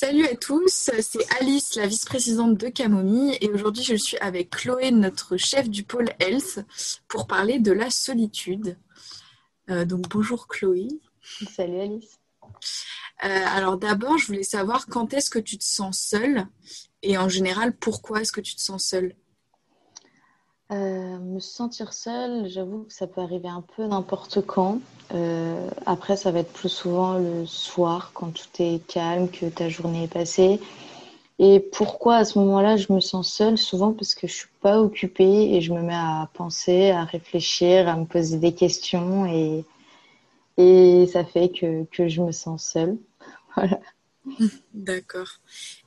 Salut à tous, c'est Alice, la vice-présidente de Camomille, et aujourd'hui je suis avec Chloé, notre chef du pôle Health, pour parler de la solitude. Euh, donc bonjour Chloé. Salut Alice. Euh, alors d'abord, je voulais savoir quand est-ce que tu te sens seule, et en général, pourquoi est-ce que tu te sens seule? Euh, me sentir seule, j'avoue que ça peut arriver un peu n'importe quand. Euh, après, ça va être plus souvent le soir, quand tout est calme, que ta journée est passée. Et pourquoi à ce moment-là je me sens seule? Souvent parce que je suis pas occupée et je me mets à penser, à réfléchir, à me poser des questions et, et ça fait que, que je me sens seule. Voilà. D'accord.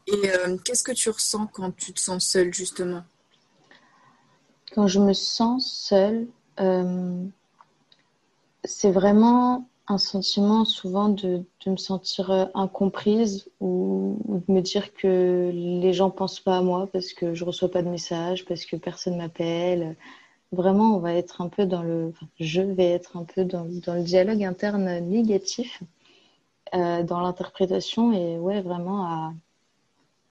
Et euh, qu'est-ce que tu ressens quand tu te sens seule justement? Quand je me sens seule, euh, c'est vraiment un sentiment souvent de, me sentir euh, incomprise ou, de me dire que les gens pensent pas à moi parce que je reçois pas de messages, parce que personne m'appelle. Vraiment, on va être un peu dans le, je vais être un peu dans, le dialogue interne négatif, euh, dans l'interprétation et ouais, vraiment à,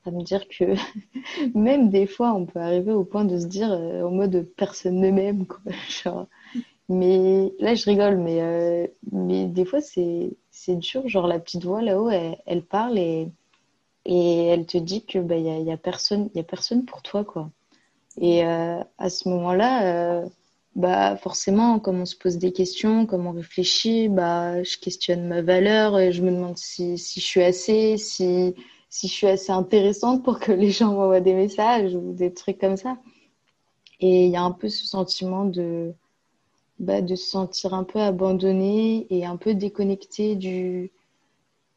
à me dire que même des fois, on peut arriver au point de se dire euh, en mode personne ne m'aime. Mais là, je rigole, mais, euh, mais des fois, c'est dur. Genre, la petite voix là-haut, elle, parle et, et elle te dit que bah, a, y, a personne, a personne pour toi. quoi. Et euh, à ce moment-là, bah, forcément, comme on se pose des questions, comme on réfléchit, bah, je questionne ma valeur et je me demande si, si je suis assez, si si je suis assez intéressante pour que les gens m'envoient des messages ou des trucs comme ça. Et il y a un peu ce sentiment de, bah, de se sentir un peu abandonné et un peu déconnecté du,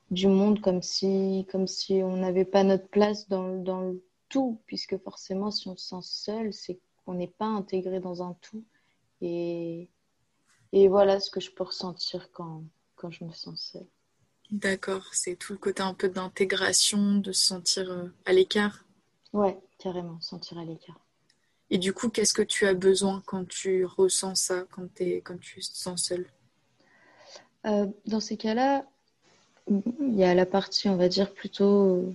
du monde, comme si, comme si on n'avait pas notre place dans, dans le tout, puisque forcément, si on se sent seul, c'est qu'on n'est pas intégré dans un tout. Et, et voilà ce que je peux ressentir quand, quand je me sens seule. D'accord, c'est tout le côté un peu d'intégration, de se sentir euh, à l'écart. Ouais, carrément, sentir à l'écart. Et du coup, qu'est-ce que tu as besoin quand tu ressens ça, quand, es, quand tu te sens seule? Euh, Dans ces cas-là, il y a la partie, on va dire, plutôt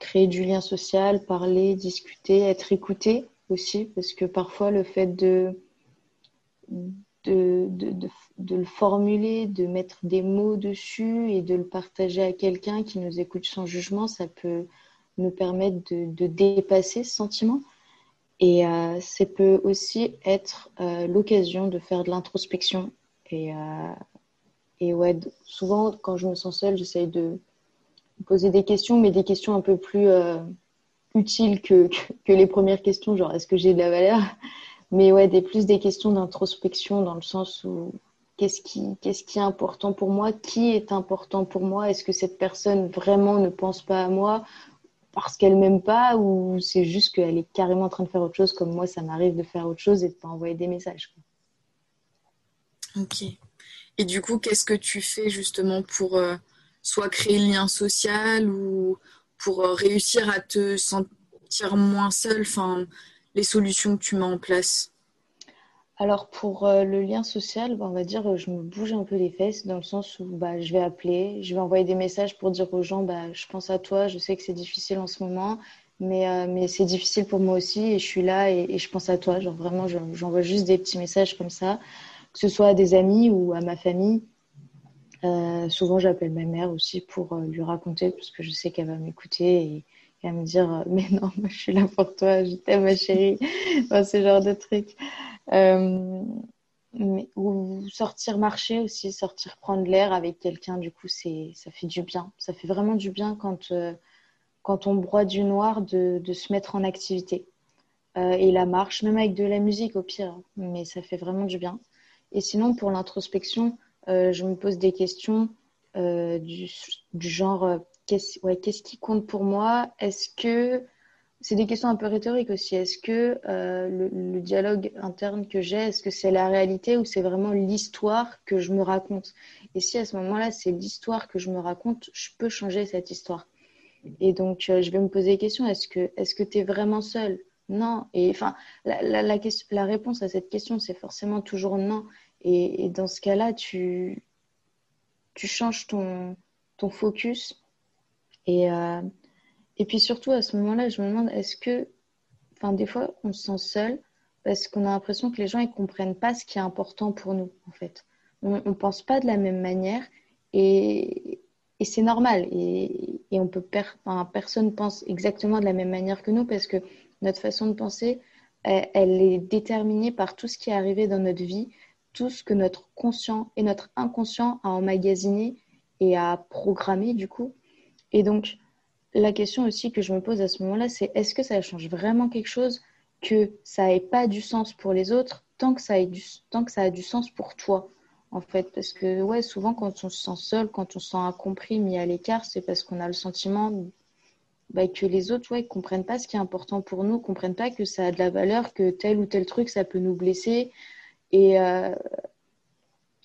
créer du lien social, parler, discuter, être écouté aussi, parce que parfois le fait de, de, le formuler, de mettre des mots dessus et de le partager à quelqu'un qui nous écoute sans jugement, ça peut nous permettre de, dépasser ce sentiment. Et euh, ça peut aussi être euh, l'occasion de faire de l'introspection. Et, euh, ouais, souvent, quand je me sens seule, j'essaye de poser des questions, mais des questions un peu plus utiles que, les premières questions, genre est-ce que j'ai de la valeur? Mais ouais, des, plus des questions d'introspection dans le sens où qu'est-ce qui, qu'est-ce qui est important pour moi? Qui est important pour moi? Est-ce que cette personne vraiment ne pense pas à moi parce qu'elle m'aime pas? Ou c'est juste qu'elle est carrément en train de faire autre chose comme moi ça m'arrive de faire autre chose et de pas envoyer des messages. Ok. Et du coup, qu'est-ce que tu fais justement pour euh, soit créer le lien social ou pour euh, réussir à te sentir moins seule? Enfin, les solutions que tu mets en place? Alors pour euh, le lien social, bah, on va dire euh, je me bouge un peu les fesses dans le sens où bah, je vais appeler, je vais envoyer des messages pour dire aux gens bah, je pense à toi, je sais que c'est difficile en ce moment, mais, euh, c'est difficile pour moi aussi et je suis là et, je pense à toi. Genre vraiment, j'envoie juste des petits messages comme ça, que ce soit à des amis ou à ma famille. souvent j'appelle ma mère aussi pour lui raconter parce que je sais qu'elle va m'écouter à me dire euh, mais non moi, je suis là pour toi je t'aime ma chérie. Ce genre de trucs euh, mais, ou sortir marcher aussi sortir prendre l'air avec quelqu'un du coup c'est ça fait du bien. Ça fait vraiment du bien quand euh, quand on broie du noir de, de se mettre en activité. Et la marche même avec de la musique au pire mais ça fait vraiment du bien. Et sinon pour l'introspection je me pose des questions du genre qu'est-ce qui compte pour moi? Est-ce que c'est des questions un peu rhétoriques aussi. Est-ce que euh, le, dialogue interne que j'ai, est-ce que c'est la réalité ou c'est vraiment l'histoire que je me raconte? Et si à ce moment-là, c'est l'histoire que je me raconte, je peux changer cette histoire. Et donc, euh, je vais me poser des questions. Est-ce que que tu es vraiment seul Non. Et enfin, la, réponse à cette question, c'est forcément toujours non. Et, et dans ce cas-là, tu, tu changes ton, ton focus Et, et puis surtout, à ce moment-là, je me demande, est-ce que, enfin, des fois, on se sent seul parce qu'on a l'impression que les gens, ils comprennent pas ce qui est important pour nous, en fait. On ne pense pas de la même manière et, et c'est normal. Et, et, on peut enfin, personne pense exactement de la même manière que nous parce que notre façon de penser, elle, elle, est déterminée par tout ce qui est arrivé dans notre vie, tout ce que notre conscient et notre inconscient a emmagasiné et a programmé du coup. Et donc, la question aussi que je me pose à ce moment-là, c'est est-ce que ça change vraiment quelque chose que ça n'ait pas du sens pour les autres tant que ça, a du sens pour toi en fait? Parce que ouais souvent quand on se sent seul quand on se sent incompris mis à l'écart c'est parce qu'on a le sentiment bah, que les autres ouais comprennent pas ce qui est important pour nous comprennent pas que ça a de la valeur que tel ou tel truc ça peut nous blesser. Et euh,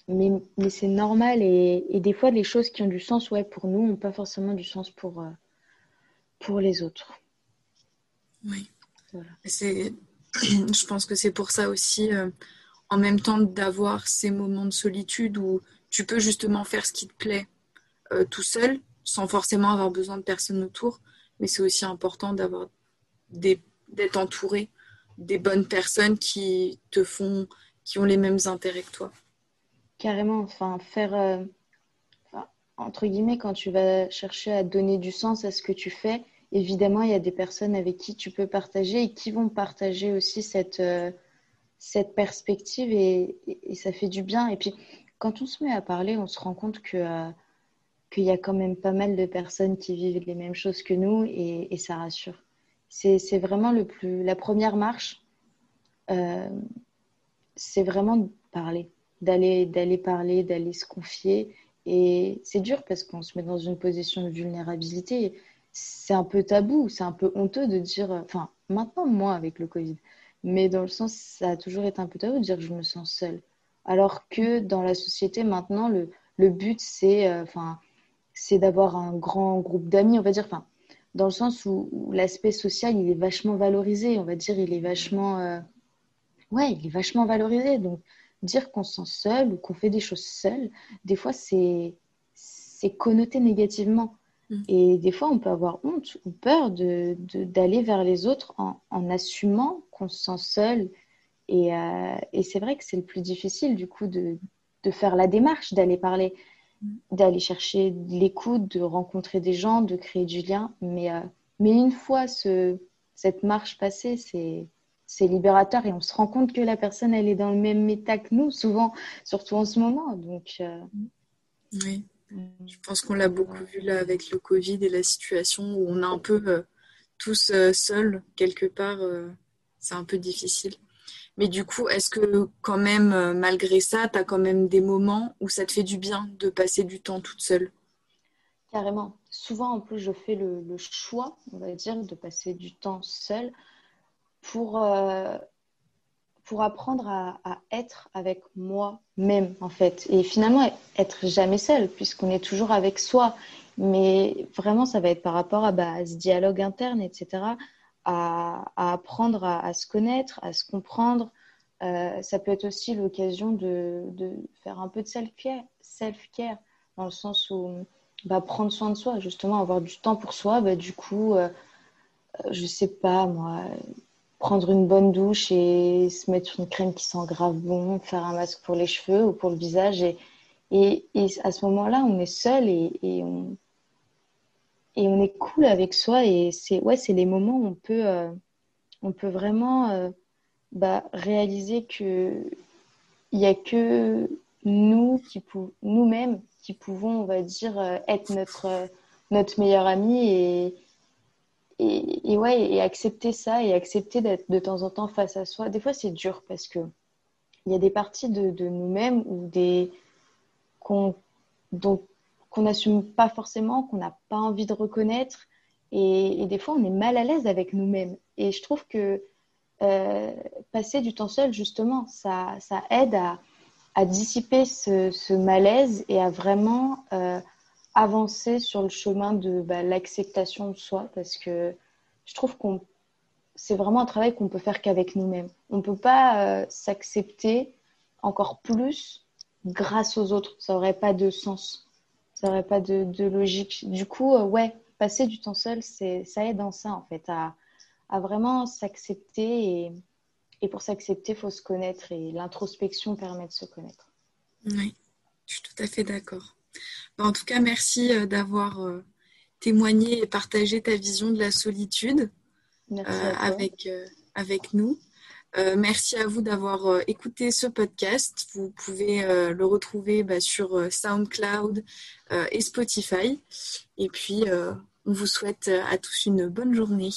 mais, mais c'est normal et, et, des fois les choses qui ont du sens ouais pour nous n'ont pas forcément du sens pour euh, pour les autres. Oui. Voilà. C'est, je pense que c'est pour ça aussi, euh, en même temps d'avoir ces moments de solitude où tu peux justement faire ce qui te plaît euh, tout seul, sans forcément avoir besoin de personne autour. Mais c'est aussi important d'avoir des, d'être entouré des bonnes personnes qui te font, qui ont les mêmes intérêts que toi. Carrément. Enfin, faire euh, entre guillemets, quand tu vas chercher à donner du sens à ce que tu fais, évidemment, il y a des personnes avec qui tu peux partager et qui vont partager aussi cette, euh, perspective et, ça fait du bien. Et puis, quand on se met à parler, on se rend compte que, euh, qu'il y a quand même pas mal de personnes qui vivent les mêmes choses que nous et, ça rassure. C'est, vraiment le plus, la première marche, c'est vraiment de parler, d'aller, d'aller parler, d'aller se confier et c'est dur parce qu'on se met dans une position de vulnérabilité. C'est un peu tabou, c'est un peu honteux de dire, enfin, maintenant, moi, avec le Covid, mais dans le sens, ça a toujours été un peu tabou de dire que je me sens seule. Alors que dans la société, maintenant, le, le but, c'est euh, enfin, c'est d'avoir un grand groupe d'amis, on va dire, enfin, dans le sens où, l'aspect social, il est vachement valorisé, on va dire, il est vachement. Euh... Ouais, il est vachement valorisé. Donc, dire qu'on se sent seul ou qu'on fait des choses seul, des fois, c'est connoté négativement. Mm. Et des fois, on peut avoir honte ou peur d'aller de, de, vers les autres en, en assumant qu'on se sent seul. Et, euh, et c'est vrai que c'est le plus difficile, du coup, de, de faire la démarche, d'aller parler, mm. d'aller chercher l'écoute, de rencontrer des gens, de créer du lien. Mais, euh, mais une fois ce, cette marche passée, c'est c'est libérateur et on se rend compte que la personne, elle est dans le même état que nous, souvent, surtout en ce moment. Donc, euh... Oui, je pense qu'on l'a beaucoup vu là avec le Covid et la situation où on est un peu euh, tous euh, seuls quelque part. Euh, c'est un peu difficile. Mais du coup, est-ce que quand même, euh, malgré ça, tu as quand même des moments où ça te fait du bien de passer du temps toute seule? Carrément. Souvent, en plus, je fais le, le choix, on va dire, de passer du temps seule pour, euh, pour apprendre à, être avec moi-même, en fait. Et finalement, être jamais seul, puisqu'on est toujours avec soi. Mais vraiment, ça va être par rapport à, bah, ce dialogue interne, etc., à, apprendre à, à, se connaître, à se comprendre. Euh, ça peut être aussi l'occasion de, de, faire un peu de self-care, self-care dans le sens où bah, prendre soin de soi, justement, avoir du temps pour soi, bah, du coup, euh, je sais pas, moi, prendre une bonne douche et se mettre une crème qui sent grave bon, faire un masque pour les cheveux ou pour le visage. Et, et, et à ce moment-là, on est seul et, et, on, et on est cool avec soi. Et c'est ouais, les moments où on peut, euh, on peut vraiment euh, bah, réaliser que il n'y a que nous qui nous-mêmes qui pouvons, on va dire, euh, être notre, notre meilleur ami et, ouais, et accepter ça et accepter d'être de temps en temps face à soi. Des fois, c'est dur parce que il y a des parties de, de nous-mêmes ou des qu'on qu'on n'assume pas forcément, qu'on n'a pas envie de reconnaître. Et, des fois, on est mal à l'aise avec nous-mêmes. Et je trouve que euh, passer du temps seul, justement, ça, ça aide à, à dissiper ce, ce, malaise et à vraiment euh, avancer sur le chemin de bah, l'acceptation de soi parce que je trouve qu'on c'est vraiment un travail qu'on peut faire qu'avec nous-mêmes. On ne peut pas euh, s'accepter encore plus grâce aux autres. Ça n'aurait pas de sens. Ça n'aurait pas de, logique. Du coup, euh, ouais, passer du temps seul, ça aide en ça, en fait, à, à vraiment s'accepter. Et, et, pour s'accepter, il faut se connaître. Et l'introspection permet de se connaître. Oui, je suis tout à fait d'accord. Bah, en tout cas, merci euh, d'avoir euh, témoigné et partagé ta vision de la solitude euh, avec, avec nous. merci à vous d'avoir écouté ce podcast. Vous pouvez le retrouver bah, sur SoundCloud et Spotify. Et puis, on vous souhaite à tous une bonne journée.